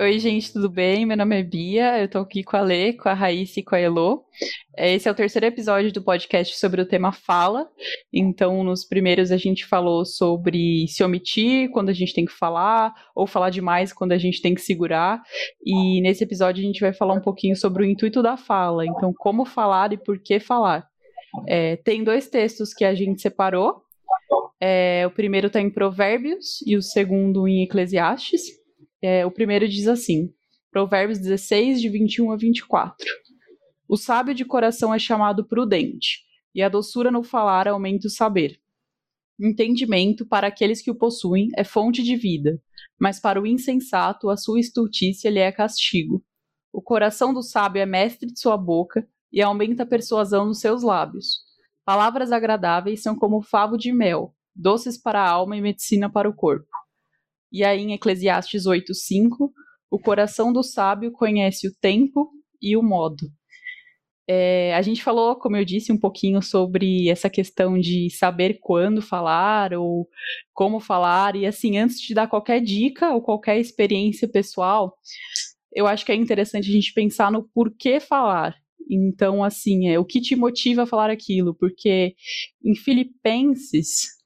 Oi, gente, tudo bem? Meu nome é Bia, eu tô aqui com a Lê, com a Raíssa e com a Elô. É, esse é o terceiro episódio do podcast sobre o tema fala. Então, nos primeiros a gente falou sobre se omitir quando a gente tem que falar, ou falar demais quando a gente tem que segurar. E nesse episódio a gente vai falar um pouquinho sobre o intuito da fala. Então, como falar e por que falar. É, tem dois textos que a gente separou. É, o primeiro está em Provérbios e o segundo em Eclesiastes. É, o primeiro diz assim: Provérbios 16, de 21 a 24. O sábio de coração é chamado prudente, e a doçura no falar aumenta o saber. Entendimento, para aqueles que o possuem, é fonte de vida, mas para o insensato, a sua estultícia lhe é castigo. O coração do sábio é mestre de sua boca, e aumenta a persuasão nos seus lábios. Palavras agradáveis são como favo de mel, doces para a alma e medicina para o corpo. E aí, em Eclesiastes 8,5, o coração do sábio conhece o tempo e o modo. É, a gente falou, como eu disse, um pouquinho sobre essa questão de saber quando falar ou como falar. E assim, antes de dar qualquer dica ou qualquer experiência pessoal, eu acho que é interessante a gente pensar no porquê falar. Então, assim, é o que te motiva a falar aquilo? Porque em Filipenses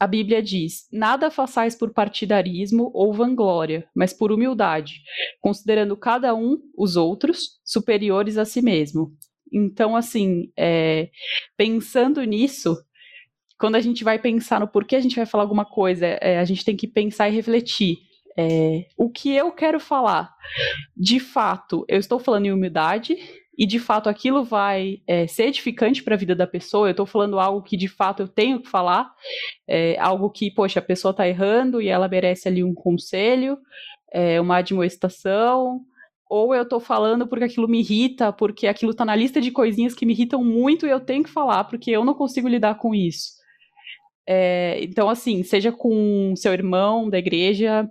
a Bíblia diz: Nada façais por partidarismo ou vanglória, mas por humildade, considerando cada um os outros superiores a si mesmo. Então, assim, é, pensando nisso, quando a gente vai pensar no porquê a gente vai falar alguma coisa, é, a gente tem que pensar e refletir. É, o que eu quero falar? De fato, eu estou falando em humildade, e de fato aquilo vai é, ser edificante para a vida da pessoa, eu estou falando algo que de fato eu tenho que falar, é, algo que, poxa, a pessoa está errando e ela merece ali um conselho, é, uma admoestação, ou eu estou falando porque aquilo me irrita, porque aquilo está na lista de coisinhas que me irritam muito e eu tenho que falar porque eu não consigo lidar com isso. É, então, assim, seja com seu irmão da igreja,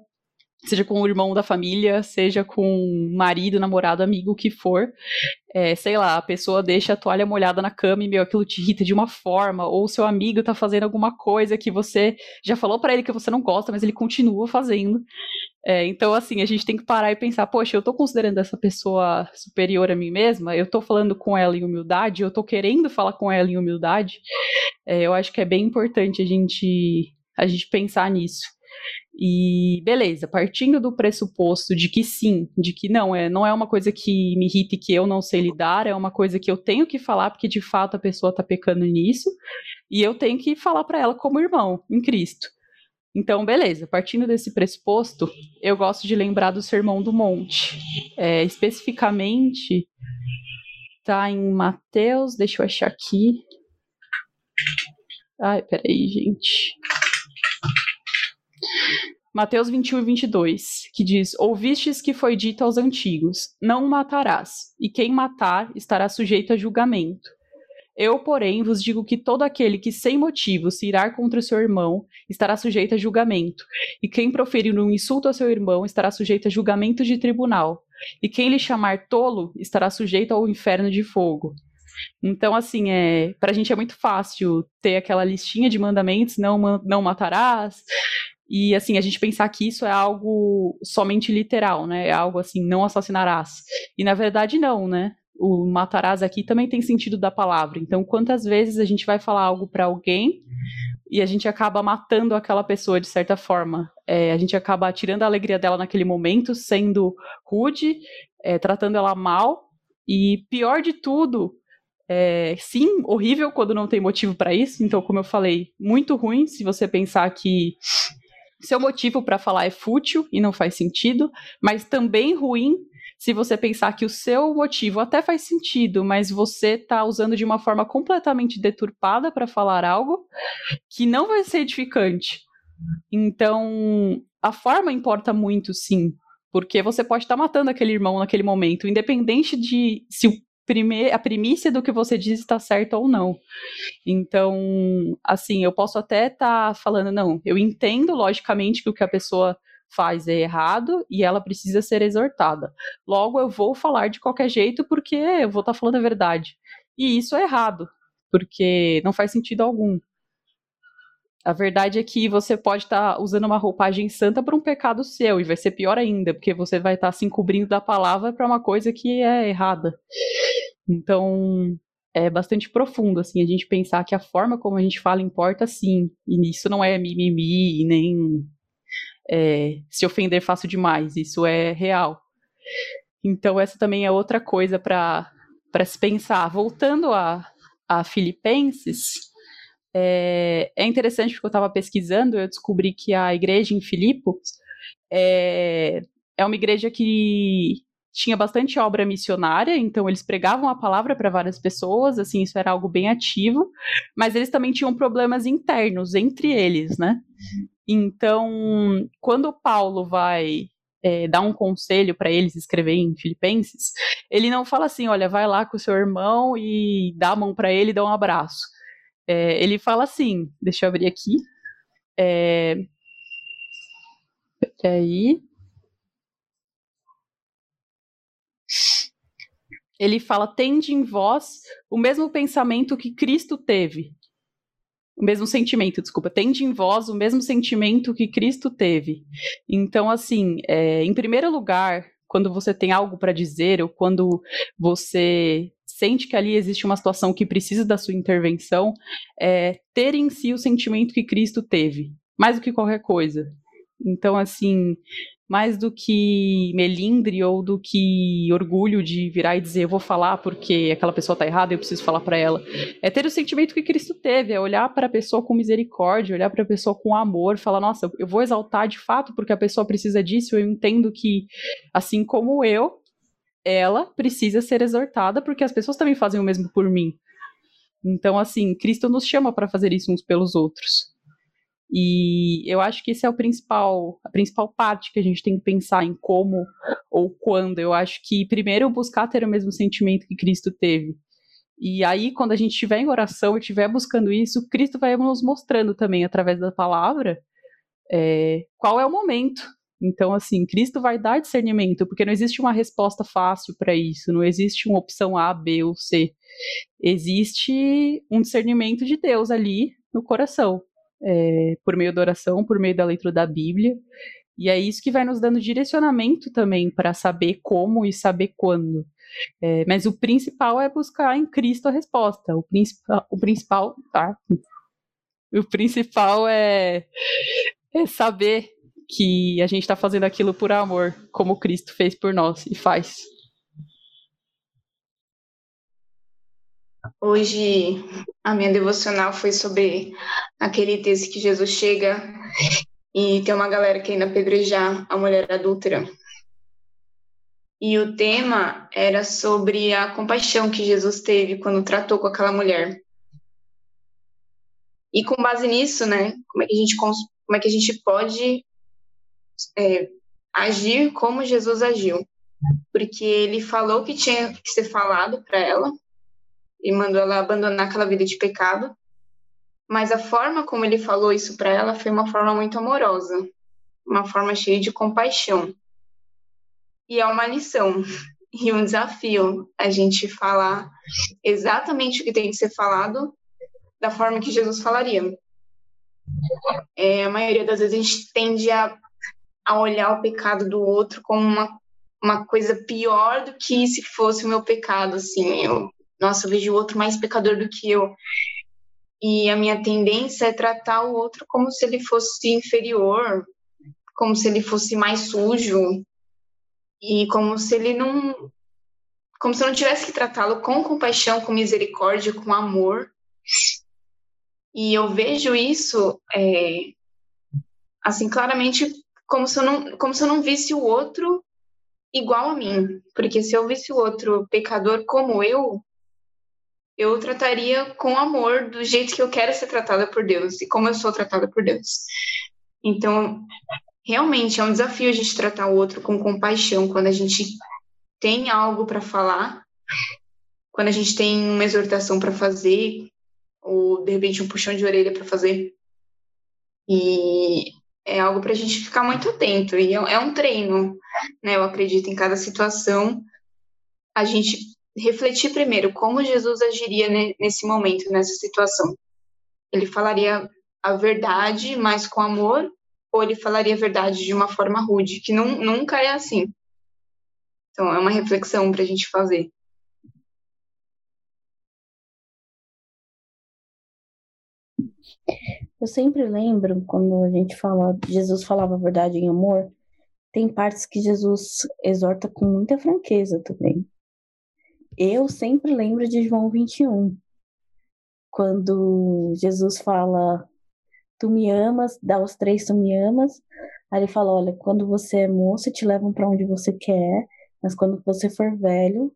seja com o irmão da família, seja com marido, namorado, amigo, o que for. É, sei lá, a pessoa deixa a toalha molhada na cama e, meu, aquilo te irrita de uma forma, ou seu amigo tá fazendo alguma coisa que você já falou para ele que você não gosta, mas ele continua fazendo. É, então, assim, a gente tem que parar e pensar, poxa, eu tô considerando essa pessoa superior a mim mesma, eu tô falando com ela em humildade, eu tô querendo falar com ela em humildade. É, eu acho que é bem importante a gente, a gente pensar nisso. E beleza, partindo do pressuposto de que sim, de que não é, não é uma coisa que me irrita e que eu não sei lidar, é uma coisa que eu tenho que falar porque de fato a pessoa está pecando nisso, e eu tenho que falar para ela como irmão em Cristo. Então, beleza, partindo desse pressuposto, eu gosto de lembrar do Sermão do Monte. É, especificamente, tá em Mateus, deixa eu achar aqui. Ai, peraí, gente. Mateus 21 e 22, que diz: Ouvistes que foi dito aos antigos: Não matarás, e quem matar estará sujeito a julgamento. Eu, porém, vos digo que todo aquele que sem motivo se irá contra o seu irmão estará sujeito a julgamento, e quem proferir um insulto ao seu irmão estará sujeito a julgamento de tribunal, e quem lhe chamar tolo estará sujeito ao inferno de fogo. Então, assim, é, pra gente é muito fácil ter aquela listinha de mandamentos, não, não matarás, e assim, a gente pensar que isso é algo somente literal, né? É algo assim, não assassinarás. E na verdade não, né? O matarás aqui também tem sentido da palavra. Então, quantas vezes a gente vai falar algo para alguém e a gente acaba matando aquela pessoa de certa forma? É, a gente acaba tirando a alegria dela naquele momento, sendo rude, é, tratando ela mal. E pior de tudo, é, sim, horrível quando não tem motivo para isso. Então, como eu falei, muito ruim se você pensar que seu motivo para falar é fútil e não faz sentido, mas também ruim se você pensar que o seu motivo até faz sentido, mas você está usando de uma forma completamente deturpada para falar algo que não vai ser edificante. Então, a forma importa muito, sim, porque você pode estar tá matando aquele irmão naquele momento, independente de se a primícia do que você diz está certo ou não. Então, assim, eu posso até estar tá falando, não, eu entendo logicamente que o que a pessoa faz é errado e ela precisa ser exortada. Logo, eu vou falar de qualquer jeito porque eu vou estar tá falando a verdade. E isso é errado, porque não faz sentido algum. A verdade é que você pode estar tá usando uma roupagem santa para um pecado seu, e vai ser pior ainda, porque você vai estar tá se encobrindo da palavra para uma coisa que é errada. Então, é bastante profundo, assim, a gente pensar que a forma como a gente fala importa sim, e isso não é mimimi, nem é, se ofender fácil demais, isso é real. Então, essa também é outra coisa para se pensar. Voltando a, a Filipenses, é, é interessante porque eu estava pesquisando, eu descobri que a igreja em Filipos é, é uma igreja que tinha bastante obra missionária, então eles pregavam a palavra para várias pessoas, assim, isso era algo bem ativo, mas eles também tinham problemas internos entre eles, né? Então, quando Paulo vai é, dar um conselho para eles escrever em Filipenses, ele não fala assim, olha, vai lá com o seu irmão e dá a mão para ele dá um abraço. É, ele fala assim, deixa eu abrir aqui. É, peraí. Ele fala: tende em vós o mesmo pensamento que Cristo teve. O mesmo sentimento, desculpa. Tende em vós o mesmo sentimento que Cristo teve. Então, assim, é, em primeiro lugar, quando você tem algo para dizer, ou quando você sente que ali existe uma situação que precisa da sua intervenção, é ter em si o sentimento que Cristo teve, mais do que qualquer coisa. Então, assim, mais do que melindre ou do que orgulho de virar e dizer eu vou falar porque aquela pessoa está errada e eu preciso falar para ela. É ter o sentimento que Cristo teve, é olhar para a pessoa com misericórdia, olhar para a pessoa com amor, falar, nossa, eu vou exaltar de fato porque a pessoa precisa disso, eu entendo que assim como eu, ela precisa ser exortada porque as pessoas também fazem o mesmo por mim. Então, assim, Cristo nos chama para fazer isso uns pelos outros. E eu acho que esse é o principal, a principal parte que a gente tem que pensar em como ou quando. Eu acho que primeiro buscar ter o mesmo sentimento que Cristo teve. E aí, quando a gente estiver em oração e estiver buscando isso, Cristo vai nos mostrando também, através da palavra, é, qual é o momento então, assim, Cristo vai dar discernimento, porque não existe uma resposta fácil para isso, não existe uma opção A, B ou C. Existe um discernimento de Deus ali no coração, é, por meio da oração, por meio da leitura da Bíblia. E é isso que vai nos dando direcionamento também para saber como e saber quando. É, mas o principal é buscar em Cristo a resposta. O, principal, o principal, tá? O principal é, é saber que a gente está fazendo aquilo por amor, como Cristo fez por nós e faz. Hoje a minha devocional foi sobre aquele texto que Jesus chega e tem uma galera querendo apedrejar a mulher adúltera. E o tema era sobre a compaixão que Jesus teve quando tratou com aquela mulher. E com base nisso, né, como é que a gente, como é que a gente pode é, agir como Jesus agiu, porque ele falou que tinha que ser falado para ela e mandou ela abandonar aquela vida de pecado, mas a forma como ele falou isso para ela foi uma forma muito amorosa, uma forma cheia de compaixão. E é uma lição e um desafio a gente falar exatamente o que tem que ser falado da forma que Jesus falaria. É, a maioria das vezes a gente tende a a olhar o pecado do outro como uma, uma coisa pior do que se fosse o meu pecado, assim. Eu, nossa, eu vejo o outro mais pecador do que eu. E a minha tendência é tratar o outro como se ele fosse inferior, como se ele fosse mais sujo, e como se ele não. Como se eu não tivesse que tratá-lo com compaixão, com misericórdia, com amor. E eu vejo isso, é, assim, claramente como se eu não, como se eu não visse o outro igual a mim. Porque se eu visse o outro pecador como eu, eu trataria com amor do jeito que eu quero ser tratada por Deus e como eu sou tratada por Deus. Então, realmente é um desafio a gente tratar o outro com compaixão quando a gente tem algo para falar, quando a gente tem uma exortação para fazer, ou de repente um puxão de orelha para fazer. E é algo para a gente ficar muito atento. E é, é um treino, né? Eu acredito em cada situação. A gente refletir primeiro como Jesus agiria nesse momento, nessa situação. Ele falaria a verdade, mas com amor, ou ele falaria a verdade de uma forma rude, que não, nunca é assim. Então, é uma reflexão para a gente fazer. Eu sempre lembro quando a gente fala, Jesus falava a verdade em amor, tem partes que Jesus exorta com muita franqueza também. Eu sempre lembro de João 21, quando Jesus fala: Tu me amas, dá os três, tu me amas. Aí ele fala: Olha, quando você é moço, te levam para onde você quer, mas quando você for velho,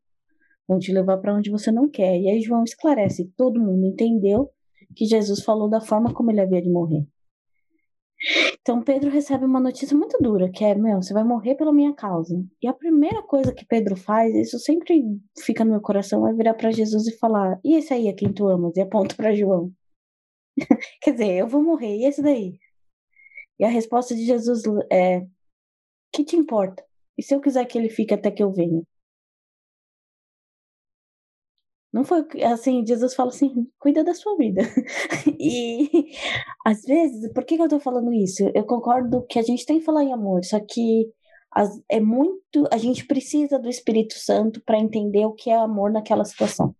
vão te levar para onde você não quer. E aí João esclarece: todo mundo entendeu que Jesus falou da forma como ele havia de morrer. Então Pedro recebe uma notícia muito dura, que é, meu, você vai morrer pela minha causa. E a primeira coisa que Pedro faz, isso sempre fica no meu coração, é virar para Jesus e falar: "E esse aí é quem tu amas?" E aponta para João. Quer dizer, eu vou morrer, e esse daí? E a resposta de Jesus é: "Que te importa? E se eu quiser que ele fique até que eu venha?" Não foi assim, Jesus fala assim, cuida da sua vida. e às vezes, por que, que eu tô falando isso? Eu concordo que a gente tem que falar em amor, só que as, é muito. A gente precisa do Espírito Santo para entender o que é amor naquela situação.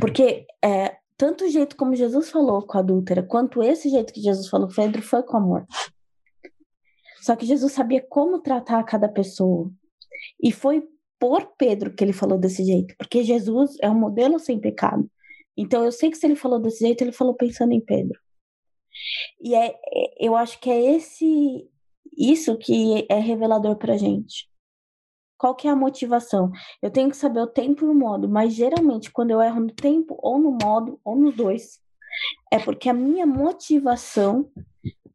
Porque é, tanto o jeito como Jesus falou com a adúltera, quanto esse jeito que Jesus falou com Pedro foi com amor. Só que Jesus sabia como tratar cada pessoa. E foi por Pedro que ele falou desse jeito, porque Jesus é um modelo sem pecado. Então eu sei que se ele falou desse jeito, ele falou pensando em Pedro. E é, é eu acho que é esse isso que é revelador pra gente. Qual que é a motivação? Eu tenho que saber o tempo e o modo, mas geralmente quando eu erro no tempo ou no modo ou nos dois, é porque a minha motivação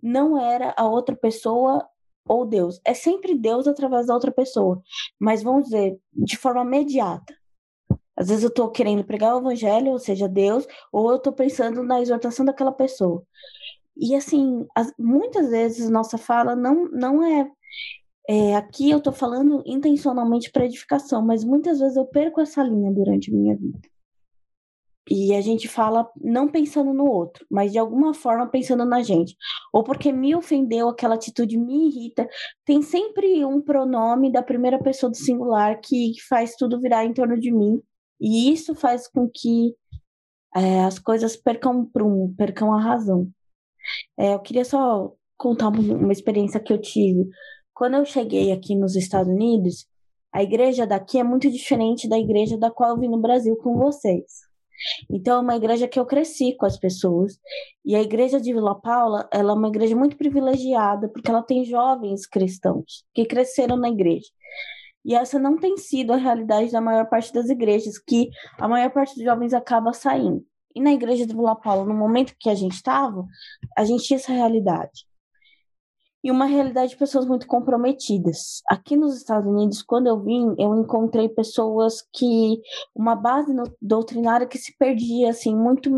não era a outra pessoa ou Deus. É sempre Deus através da outra pessoa, mas vamos dizer, de forma imediata. Às vezes eu estou querendo pregar o evangelho, ou seja, Deus, ou eu estou pensando na exortação daquela pessoa. E assim, as, muitas vezes nossa fala não, não é, é Aqui eu estou falando intencionalmente para edificação, mas muitas vezes eu perco essa linha durante minha vida. E a gente fala não pensando no outro, mas de alguma forma pensando na gente. Ou porque me ofendeu, aquela atitude me irrita. Tem sempre um pronome da primeira pessoa do singular que faz tudo virar em torno de mim. E isso faz com que é, as coisas percam prumo, percam a razão. É, eu queria só contar uma experiência que eu tive. Quando eu cheguei aqui nos Estados Unidos, a igreja daqui é muito diferente da igreja da qual eu vim no Brasil com vocês. Então, é uma igreja que eu cresci com as pessoas. E a igreja de Vila Paula, ela é uma igreja muito privilegiada, porque ela tem jovens cristãos que cresceram na igreja. E essa não tem sido a realidade da maior parte das igrejas, que a maior parte dos jovens acaba saindo. E na igreja de Vila Paula, no momento que a gente estava, a gente tinha essa realidade e uma realidade de pessoas muito comprometidas. Aqui nos Estados Unidos, quando eu vim, eu encontrei pessoas que uma base no, doutrinária que se perdia assim muito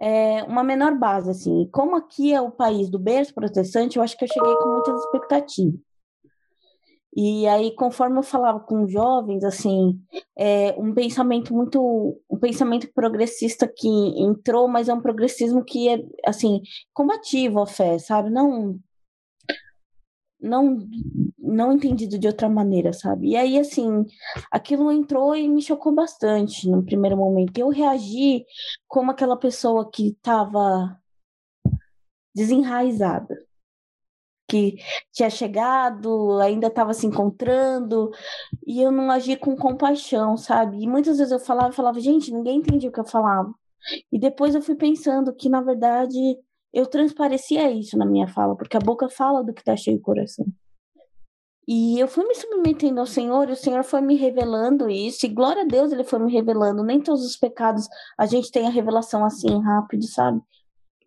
é, uma menor base assim. Como aqui é o país do berço protestante, eu acho que eu cheguei com muitas expectativas. E aí, conforme eu falava com jovens, assim, é um pensamento muito, um pensamento progressista que entrou, mas é um progressismo que é, assim, combativo à fé, sabe? Não não não entendido de outra maneira, sabe? E aí, assim, aquilo entrou e me chocou bastante no primeiro momento. Eu reagi como aquela pessoa que estava desenraizada, que tinha chegado, ainda estava se encontrando, e eu não agi com compaixão, sabe? E muitas vezes eu falava, falava, gente, ninguém entendia o que eu falava. E depois eu fui pensando que, na verdade, eu transparecia isso na minha fala, porque a boca fala do que está cheio o coração. E eu fui me submetendo ao Senhor, e o Senhor foi me revelando isso, e glória a Deus ele foi me revelando. Nem todos os pecados a gente tem a revelação assim rápido, sabe?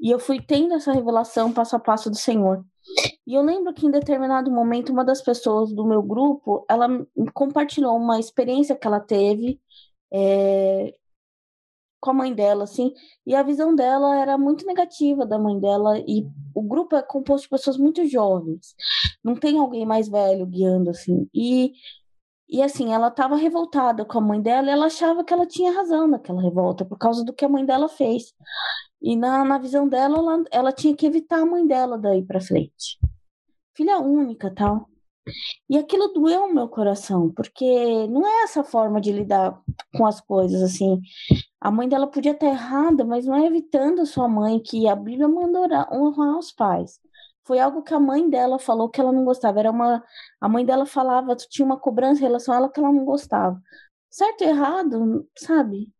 E eu fui tendo essa revelação passo a passo do Senhor. E eu lembro que em determinado momento uma das pessoas do meu grupo, ela compartilhou uma experiência que ela teve é, com a mãe dela, assim, e a visão dela era muito negativa da mãe dela, e o grupo é composto de pessoas muito jovens, não tem alguém mais velho guiando, assim, e, E assim, ela estava revoltada com a mãe dela e ela achava que ela tinha razão naquela revolta, por causa do que a mãe dela fez. E na, na visão dela, ela, ela tinha que evitar a mãe dela daí para frente. Filha única tal. E aquilo doeu no meu coração, porque não é essa forma de lidar com as coisas, assim. A mãe dela podia estar errada, mas não é evitando a sua mãe, que a Bíblia manda honrar os pais foi algo que a mãe dela falou que ela não gostava. Era uma a mãe dela falava, tinha uma cobrança em relação a ela que ela não gostava. Certo errado, sabe?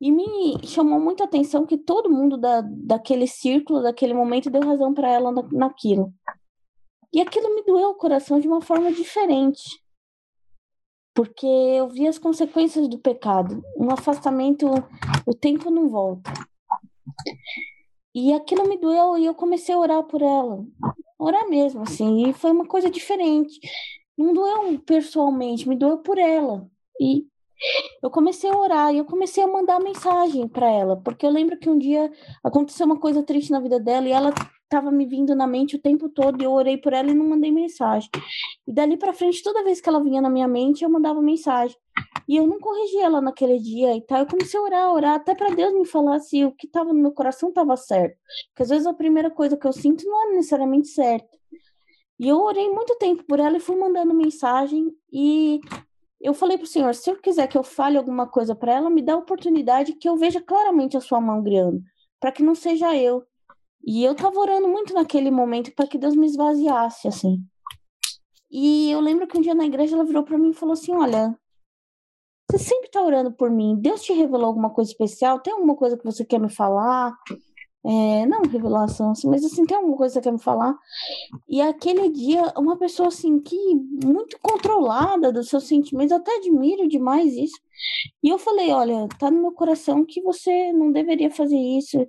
E me chamou muita atenção que todo mundo da, daquele círculo, daquele momento, deu razão para ela na, naquilo. E aquilo me doeu o coração de uma forma diferente. Porque eu vi as consequências do pecado. Um afastamento, o tempo não volta. E aquilo me doeu e eu comecei a orar por ela. Orar mesmo, assim. E foi uma coisa diferente. Não doeu pessoalmente, me doeu por ela. E eu comecei a orar e eu comecei a mandar mensagem para ela, porque eu lembro que um dia aconteceu uma coisa triste na vida dela e ela estava me vindo na mente o tempo todo e eu orei por ela e não mandei mensagem. E dali para frente, toda vez que ela vinha na minha mente, eu mandava mensagem. E eu não corrigi ela naquele dia e tal. Eu comecei a orar, orar, até para Deus me falar se o que estava no meu coração estava certo. Porque às vezes a primeira coisa que eu sinto não é necessariamente certa. E eu orei muito tempo por ela e fui mandando mensagem. E eu falei pro Senhor: se eu quiser que eu fale alguma coisa para ela, me dá a oportunidade que eu veja claramente a sua mão guiando, para que não seja eu. E eu tava orando muito naquele momento para que Deus me esvaziasse, assim. E eu lembro que um dia na igreja ela virou para mim e falou assim: Olha, você sempre está orando por mim. Deus te revelou alguma coisa especial? Tem alguma coisa que você quer me falar? É, não revelação, assim, mas assim, tem alguma coisa que você quer me falar? E aquele dia, uma pessoa assim, que muito controlada dos seus sentimentos, eu até admiro demais isso. E eu falei: olha, tá no meu coração que você não deveria fazer isso.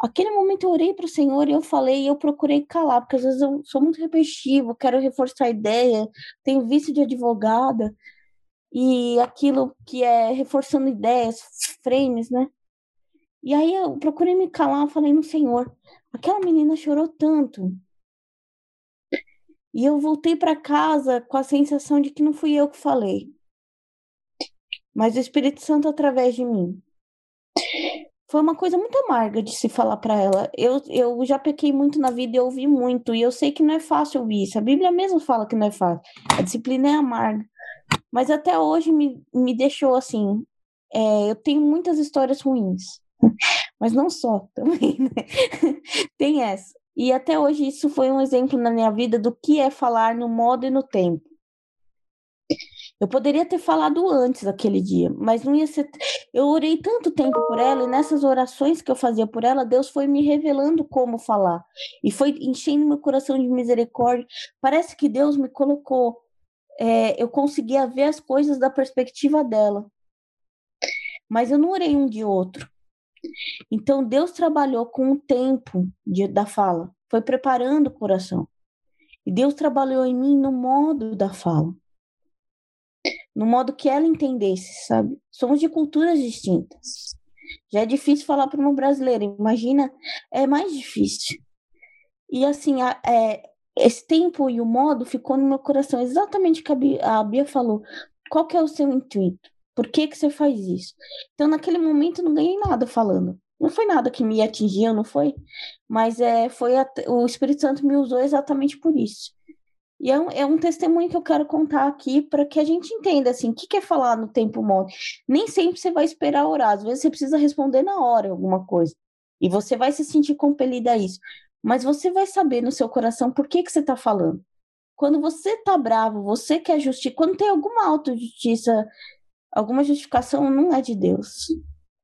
Aquele momento eu orei para o Senhor e eu falei, eu procurei calar, porque às vezes eu sou muito repetitivo, quero reforçar a ideia, tenho vício de advogada e aquilo que é reforçando ideias, frames, né? E aí eu procurei me calar, falei no Senhor, aquela menina chorou tanto. E eu voltei para casa com a sensação de que não fui eu que falei, mas o Espírito Santo através de mim. Foi uma coisa muito amarga de se falar para ela. Eu, eu já pequei muito na vida e ouvi muito, e eu sei que não é fácil ouvir isso. A Bíblia mesmo fala que não é fácil. A disciplina é amarga. Mas até hoje me, me deixou assim. É, eu tenho muitas histórias ruins, mas não só também, né? Tem essa. E até hoje isso foi um exemplo na minha vida do que é falar no modo e no tempo. Eu poderia ter falado antes aquele dia, mas não ia ser. Eu orei tanto tempo por ela e nessas orações que eu fazia por ela, Deus foi me revelando como falar e foi enchendo meu coração de misericórdia. Parece que Deus me colocou é, eu conseguia ver as coisas da perspectiva dela. Mas eu não orei um de outro. Então Deus trabalhou com o tempo de, da fala, foi preparando o coração. E Deus trabalhou em mim no modo da fala. No modo que ela entendesse, sabe? Somos de culturas distintas. Já é difícil falar para uma brasileira, imagina, é mais difícil. E assim, é, esse tempo e o modo ficou no meu coração exatamente o que a Bia, a Bia falou. Qual que é o seu intuito? Por que que você faz isso? Então, naquele momento, eu não ganhei nada falando. Não foi nada que me atingiu, não foi? Mas é, foi a, o Espírito Santo me usou exatamente por isso. E é um, é um testemunho que eu quero contar aqui para que a gente entenda assim, o que, que é falar no tempo modo. Nem sempre você vai esperar orar, às vezes você precisa responder na hora alguma coisa. E você vai se sentir compelida a isso mas você vai saber no seu coração por que, que você está falando. Quando você está bravo, você quer justiça, quando tem alguma autojustiça, alguma justificação, não é de Deus.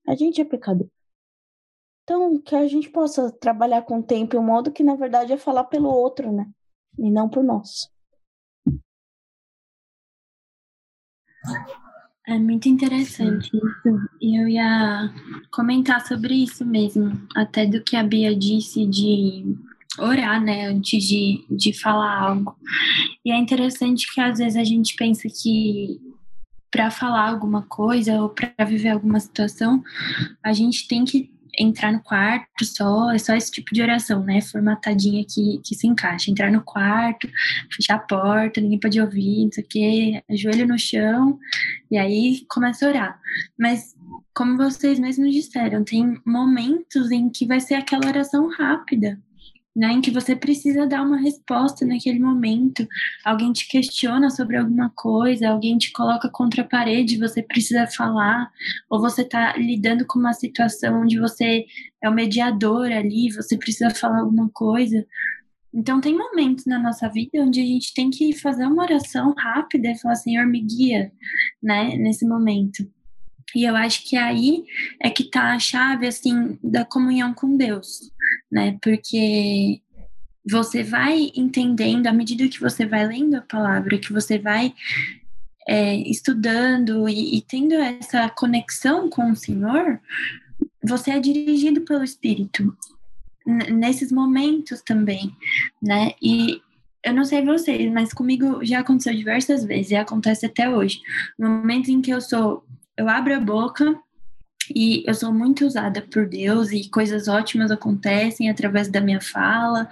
A gente é pecador. Então, que a gente possa trabalhar com o tempo e o modo que, na verdade, é falar pelo outro, né? E não por nós. É muito interessante isso. Eu ia comentar sobre isso mesmo, até do que a Bia disse de orar, né, antes de, de falar algo. E é interessante que às vezes a gente pensa que para falar alguma coisa ou para viver alguma situação, a gente tem que entrar no quarto só, é só esse tipo de oração, né? Formatadinha que, que se encaixa. Entrar no quarto, fechar a porta, ninguém pode ouvir, não sei o quê, joelho no chão, e aí começa a orar. Mas, como vocês mesmos disseram, tem momentos em que vai ser aquela oração rápida né, em que você precisa dar uma resposta naquele momento. Alguém te questiona sobre alguma coisa, alguém te coloca contra a parede, você precisa falar, ou você está lidando com uma situação onde você é o mediador ali, você precisa falar alguma coisa. Então, tem momentos na nossa vida onde a gente tem que fazer uma oração rápida e falar, Senhor, me guia, né, nesse momento. E eu acho que aí é que tá a chave, assim, da comunhão com Deus, né? Porque você vai entendendo, à medida que você vai lendo a palavra, que você vai é, estudando e, e tendo essa conexão com o Senhor, você é dirigido pelo Espírito nesses momentos também, né? E eu não sei vocês, mas comigo já aconteceu diversas vezes e acontece até hoje. No momento em que eu sou eu abro a boca e eu sou muito usada por Deus e coisas ótimas acontecem através da minha fala,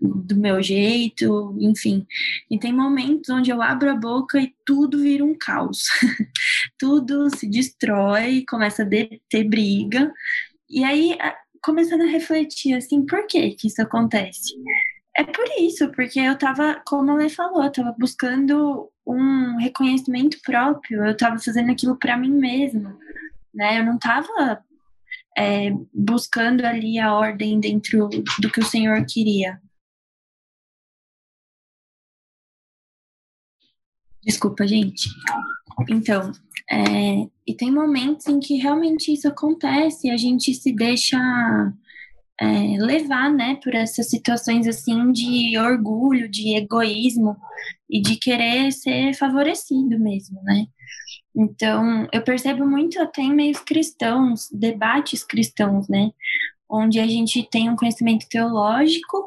do meu jeito, enfim. E tem momentos onde eu abro a boca e tudo vira um caos. tudo se destrói, começa a ter briga. E aí, começando a refletir assim, por que que isso acontece? É por isso, porque eu tava, como a Lê falou, eu tava buscando um reconhecimento próprio, eu tava fazendo aquilo para mim mesma, né? Eu não tava é, buscando ali a ordem dentro do que o Senhor queria. Desculpa, gente. Então, é, e tem momentos em que realmente isso acontece, a gente se deixa é, levar, né, por essas situações assim de orgulho, de egoísmo e de querer ser favorecido mesmo, né? Então, eu percebo muito até em meios cristãos, debates cristãos, né? Onde a gente tem um conhecimento teológico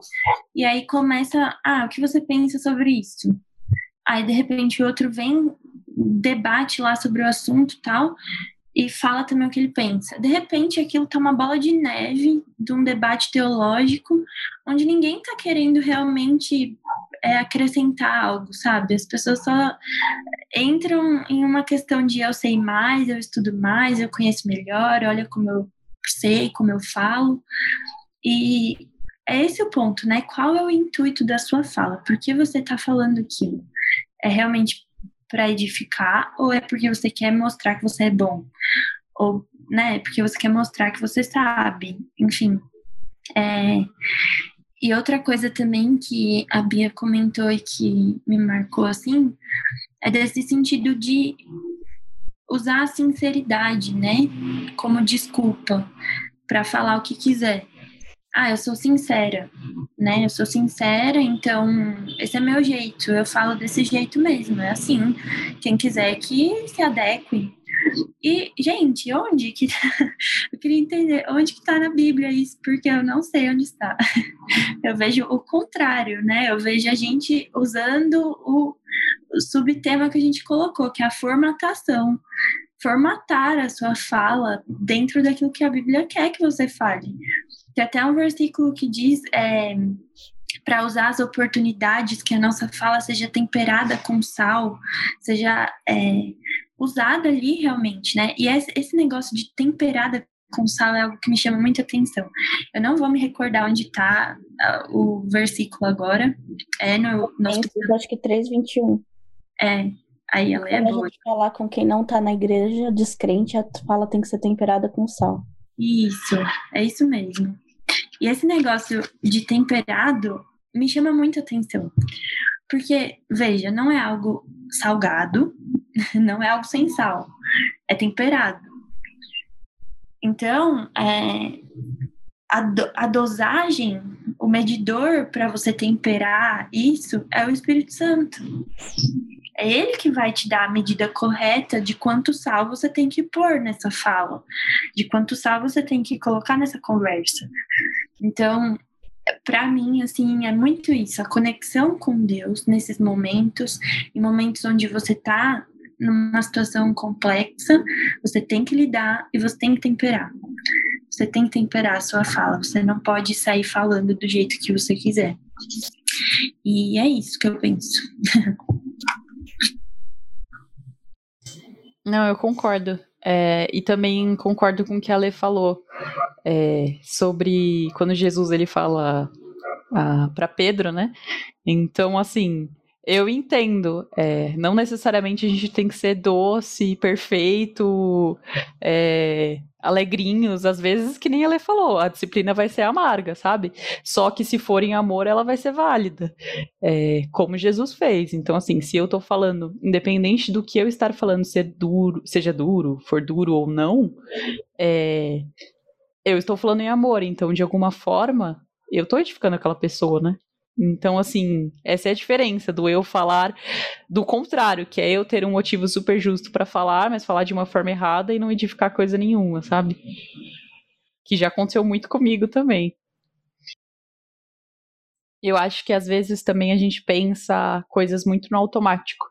e aí começa, ah, o que você pensa sobre isso? Aí, de repente, o outro vem, debate lá sobre o assunto tal, e fala também o que ele pensa. De repente, aquilo tá uma bola de neve de um debate teológico, onde ninguém tá querendo realmente é, acrescentar algo, sabe? As pessoas só entram em uma questão de eu sei mais, eu estudo mais, eu conheço melhor, olha como eu sei, como eu falo. E é esse o ponto, né? Qual é o intuito da sua fala? Por que você está falando aquilo? É realmente para edificar ou é porque você quer mostrar que você é bom? Ou, né, porque você quer mostrar que você sabe, enfim. É, e outra coisa também que a Bia comentou e que me marcou assim, é desse sentido de usar a sinceridade, né, como desculpa para falar o que quiser ah, eu sou sincera, né? Eu sou sincera, então esse é meu jeito, eu falo desse jeito mesmo, é assim. Quem quiser que se adeque. E, gente, onde que tá? Eu queria entender onde que tá na Bíblia isso, porque eu não sei onde está. Eu vejo o contrário, né? Eu vejo a gente usando o, o subtema que a gente colocou, que é a formatação formatar a sua fala dentro daquilo que a Bíblia quer que você fale. Tem até um versículo que diz é, para usar as oportunidades que a nossa fala seja temperada com sal, seja é, usada ali realmente, né? E esse negócio de temperada com sal é algo que me chama muita atenção. Eu não vou me recordar onde está uh, o versículo agora. É no nosso. Acho que 3,21. É, aí ela é boa. A gente falar com quem não está na igreja, descrente, a fala tem que ser temperada com sal. Isso, é isso mesmo. E esse negócio de temperado me chama muita atenção. Porque, veja, não é algo salgado, não é algo sem sal, é temperado. Então, é, a, do, a dosagem, o medidor para você temperar isso é o Espírito Santo. É ele que vai te dar a medida correta de quanto sal você tem que pôr nessa fala, de quanto sal você tem que colocar nessa conversa. Então, para mim, assim, é muito isso, a conexão com Deus nesses momentos, em momentos onde você tá numa situação complexa, você tem que lidar e você tem que temperar. você tem que temperar a sua fala. Você não pode sair falando do jeito que você quiser. E é isso que eu penso. Não, eu concordo. É, e também concordo com o que a Lê falou é, sobre quando Jesus ele fala para Pedro, né? Então, assim, eu entendo. É, não necessariamente a gente tem que ser doce, perfeito, é, alegrinhos. Às vezes, que nem ela falou, a disciplina vai ser amarga, sabe? Só que se for em amor, ela vai ser válida. É, como Jesus fez. Então, assim, se eu tô falando, independente do que eu estar falando ser duro, seja duro, for duro ou não, é, eu estou falando em amor. Então, de alguma forma, eu tô edificando aquela pessoa, né? Então, assim, essa é a diferença do eu falar do contrário, que é eu ter um motivo super justo para falar, mas falar de uma forma errada e não edificar coisa nenhuma, sabe? Que já aconteceu muito comigo também. Eu acho que às vezes também a gente pensa coisas muito no automático.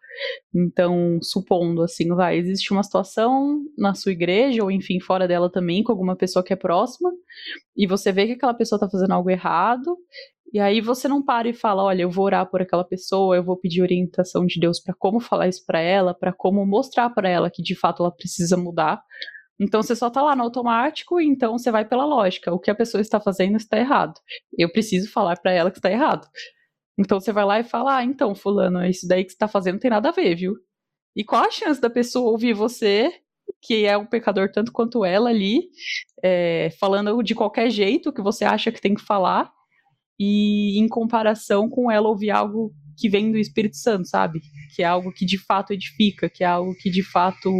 Então, supondo assim, vai, existe uma situação na sua igreja, ou enfim, fora dela também, com alguma pessoa que é próxima, e você vê que aquela pessoa tá fazendo algo errado, e aí você não para e fala, olha, eu vou orar por aquela pessoa, eu vou pedir orientação de Deus para como falar isso para ela, para como mostrar para ela que de fato ela precisa mudar. Então você só tá lá no automático, então você vai pela lógica. O que a pessoa está fazendo está errado. Eu preciso falar para ela que está errado. Então você vai lá e fala: "Ah, então, fulano, isso daí que você tá fazendo não tem nada a ver, viu?" E qual a chance da pessoa ouvir você, que é um pecador tanto quanto ela ali, é, falando de qualquer jeito que você acha que tem que falar, e em comparação com ela ouvir algo que vem do Espírito Santo, sabe? Que é algo que de fato edifica, que é algo que de fato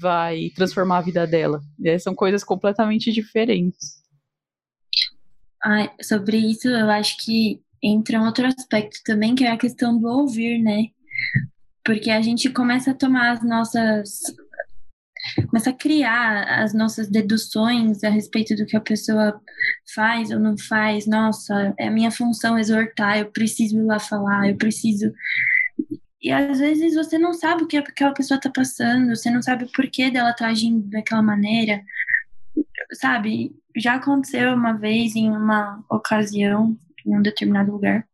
vai transformar a vida dela. E são coisas completamente diferentes. Ah, sobre isso, eu acho que entra um outro aspecto também, que é a questão do ouvir, né? Porque a gente começa a tomar as nossas começa a criar as nossas deduções a respeito do que a pessoa faz ou não faz. Nossa, é a minha função exortar, eu preciso ir lá falar, eu preciso. E às vezes você não sabe o que aquela pessoa está passando, você não sabe o porquê dela tá agindo daquela maneira. Sabe, já aconteceu uma vez em uma ocasião, em um determinado lugar,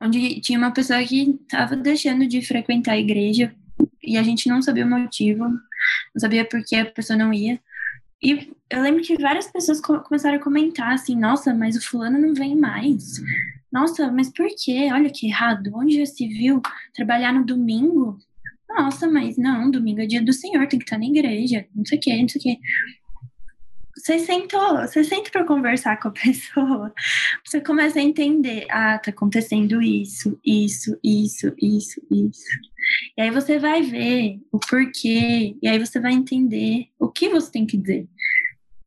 onde tinha uma pessoa que estava deixando de frequentar a igreja e a gente não sabia o motivo, não sabia por que a pessoa não ia. E eu lembro que várias pessoas começaram a comentar assim: nossa, mas o fulano não vem mais. Nossa, mas por quê? Olha que errado. Onde já se viu trabalhar no domingo? Nossa, mas não, domingo é dia do Senhor, tem que estar na igreja, não sei o quê, não sei o quê você sentou, você senta para conversar com a pessoa, você começa a entender, ah, tá acontecendo isso, isso, isso, isso, isso. E aí você vai ver o porquê, e aí você vai entender o que você tem que dizer.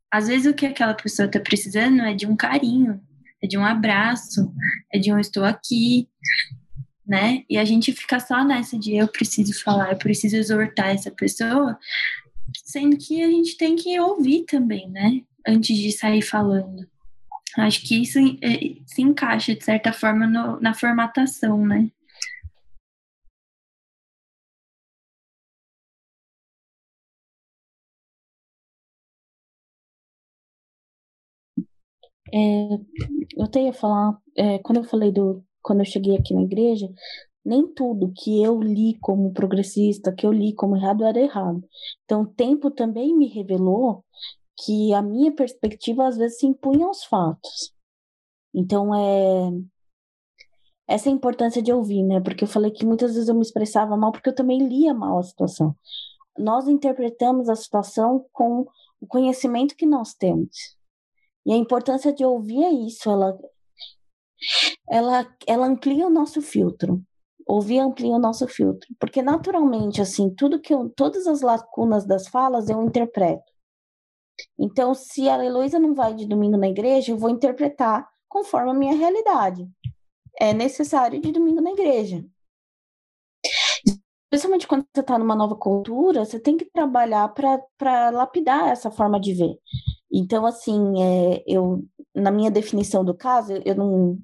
Às vezes o que aquela pessoa tá precisando é de um carinho, é de um abraço, é de um estou aqui, né? E a gente fica só nessa de eu preciso falar, eu preciso exortar essa pessoa, sendo que a gente tem que ouvir também, né? Antes de sair falando. Acho que isso é, se encaixa, de certa forma, no, na formatação, né? É, eu até ia falar, é, quando eu falei do. Quando eu cheguei aqui na igreja, nem tudo que eu li como progressista, que eu li como errado, era errado. Então, o tempo também me revelou que a minha perspectiva às vezes se impunha aos fatos. Então, é essa é a importância de ouvir, né? Porque eu falei que muitas vezes eu me expressava mal porque eu também lia mal a situação. Nós interpretamos a situação com o conhecimento que nós temos. E a importância de ouvir é isso, ela ela, ela amplia o nosso filtro ouvir amplia o nosso filtro, porque naturalmente assim, tudo que eu, todas as lacunas das falas eu interpreto. Então, se a Heloísa não vai de domingo na igreja, eu vou interpretar conforme a minha realidade. É necessário de domingo na igreja. Principalmente quando você está numa nova cultura, você tem que trabalhar para lapidar essa forma de ver. Então, assim, é, eu na minha definição do caso, eu não,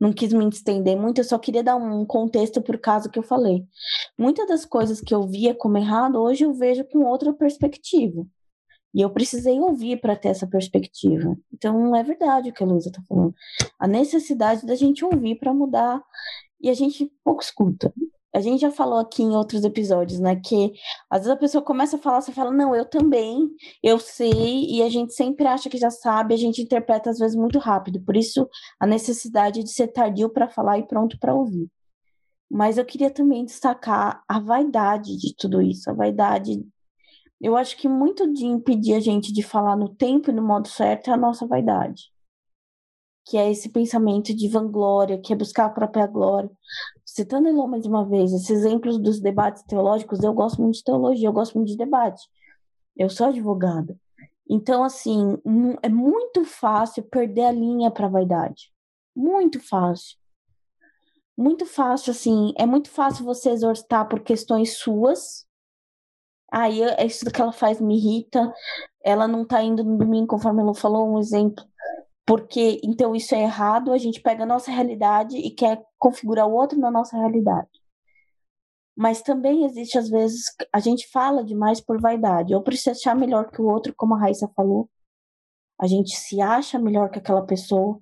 não quis me estender muito, eu só queria dar um contexto para o caso que eu falei. Muitas das coisas que eu via como errado, hoje eu vejo com outra perspectiva. E eu precisei ouvir para ter essa perspectiva. Então, é verdade o que a Luísa está falando. A necessidade da gente ouvir para mudar. E a gente pouco escuta. A gente já falou aqui em outros episódios, né? Que às vezes a pessoa começa a falar, você fala, não, eu também, eu sei, e a gente sempre acha que já sabe, a gente interpreta às vezes muito rápido. Por isso, a necessidade de ser tardio para falar e pronto para ouvir. Mas eu queria também destacar a vaidade de tudo isso, a vaidade. Eu acho que muito de impedir a gente de falar no tempo e no modo certo é a nossa vaidade que é esse pensamento de vanglória, que é buscar a própria glória. Citando Elon mais uma vez, esses exemplos dos debates teológicos, eu gosto muito de teologia, eu gosto muito de debate. Eu sou advogada. Então, assim, é muito fácil perder a linha para a vaidade. Muito fácil. Muito fácil, assim, é muito fácil você exortar por questões suas. Aí, é isso que ela faz me irrita. Ela não tá indo no domingo, conforme ela falou, um exemplo porque então isso é errado, a gente pega a nossa realidade e quer configurar o outro na nossa realidade. Mas também existe, às vezes, a gente fala demais por vaidade, ou por se achar melhor que o outro, como a Raíssa falou. A gente se acha melhor que aquela pessoa,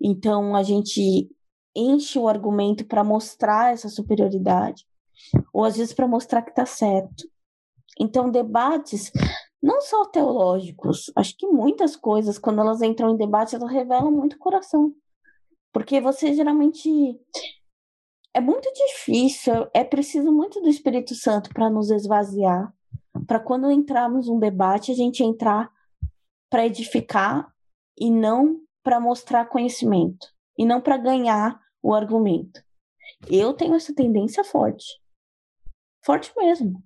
então a gente enche o argumento para mostrar essa superioridade, ou às vezes para mostrar que está certo. Então, debates não só teológicos, acho que muitas coisas, quando elas entram em debate, elas revelam muito coração. Porque você geralmente. É muito difícil, é preciso muito do Espírito Santo para nos esvaziar, para quando entrarmos num debate, a gente entrar para edificar e não para mostrar conhecimento, e não para ganhar o argumento. Eu tenho essa tendência forte. Forte mesmo.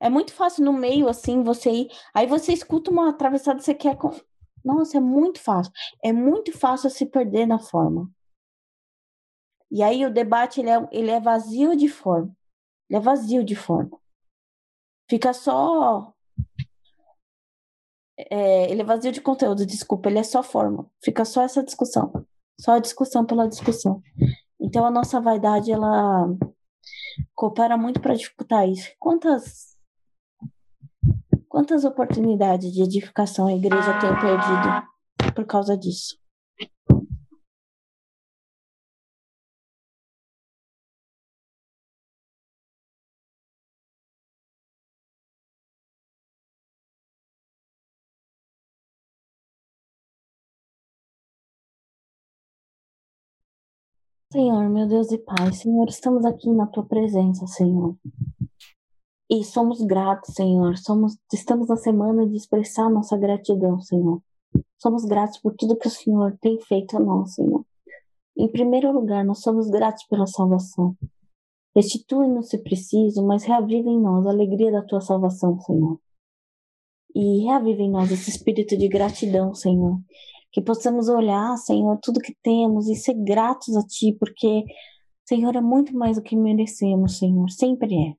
É muito fácil no meio, assim, você ir. Aí você escuta uma atravessada, você quer. Nossa, é muito fácil. É muito fácil se perder na forma. E aí o debate ele é, ele é vazio de forma. Ele é vazio de forma. Fica só. É, ele é vazio de conteúdo, desculpa, ele é só forma. Fica só essa discussão. Só a discussão pela discussão. Então a nossa vaidade, ela coopera muito para dificultar isso. Quantas quantas oportunidades de edificação a igreja tem perdido por causa disso? Senhor, meu Deus e Pai, Senhor, estamos aqui na tua presença, Senhor. E somos gratos, Senhor. Somos, estamos na semana de expressar nossa gratidão, Senhor. Somos gratos por tudo que o Senhor tem feito a nós, Senhor. Em primeiro lugar, nós somos gratos pela salvação. Restitui-nos se preciso, mas reaviva em nós a alegria da tua salvação, Senhor. E reaviva em nós esse espírito de gratidão, Senhor que possamos olhar, Senhor, tudo que temos e ser gratos a Ti, porque, Senhor, é muito mais do que merecemos, Senhor, sempre é.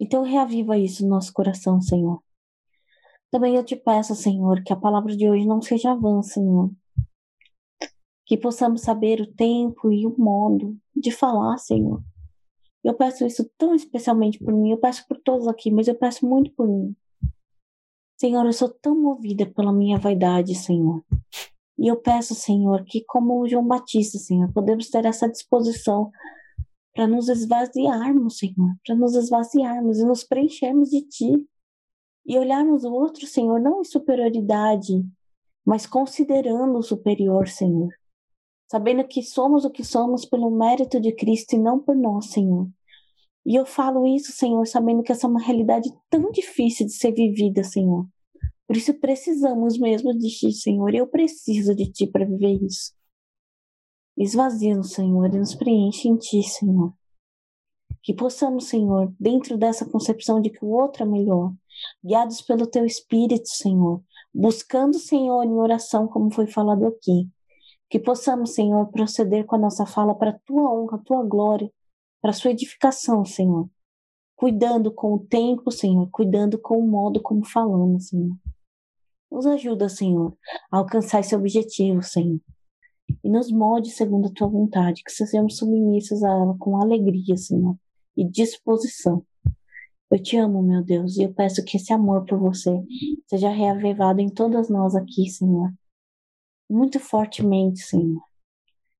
Então, reaviva isso no nosso coração, Senhor. Também eu te peço, Senhor, que a palavra de hoje não seja vã, Senhor. Que possamos saber o tempo e o modo de falar, Senhor. Eu peço isso tão especialmente por mim, eu peço por todos aqui, mas eu peço muito por mim. Senhor, eu sou tão movida pela minha vaidade, Senhor. E eu peço, Senhor, que como o João Batista, Senhor, podemos ter essa disposição para nos esvaziarmos, Senhor, para nos esvaziarmos e nos preenchermos de Ti. E olharmos o outro, Senhor, não em superioridade, mas considerando o superior, Senhor. Sabendo que somos o que somos pelo mérito de Cristo e não por nós, Senhor. E eu falo isso, Senhor, sabendo que essa é uma realidade tão difícil de ser vivida, Senhor. Por isso precisamos mesmo de Ti, Senhor. Eu preciso de Ti para viver isso. Esvazia-nos, Senhor, e nos preenche em Ti, Senhor. Que possamos, Senhor, dentro dessa concepção de que o outro é melhor, guiados pelo Teu Espírito, Senhor, buscando, Senhor, em oração, como foi falado aqui. Que possamos, Senhor, proceder com a nossa fala para a Tua honra, a Tua glória, para sua edificação, Senhor. Cuidando com o tempo, Senhor, cuidando com o modo como falamos, Senhor. Nos ajuda, Senhor, a alcançar esse objetivo, Senhor. E nos molde segundo a tua vontade, que sejamos submissos a ela com alegria, Senhor, e disposição. Eu te amo, meu Deus, e eu peço que esse amor por você seja reavivado em todas nós aqui, Senhor. Muito fortemente, Senhor.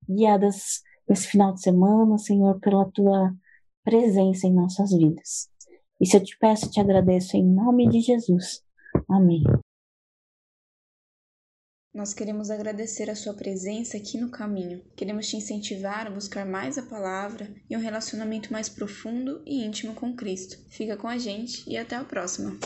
Guiadas esse final de semana, Senhor, pela tua presença em nossas vidas. E se eu te peço, eu te agradeço em nome de Jesus. Amém. Nós queremos agradecer a sua presença aqui no caminho. Queremos te incentivar a buscar mais a palavra e um relacionamento mais profundo e íntimo com Cristo. Fica com a gente e até a próxima.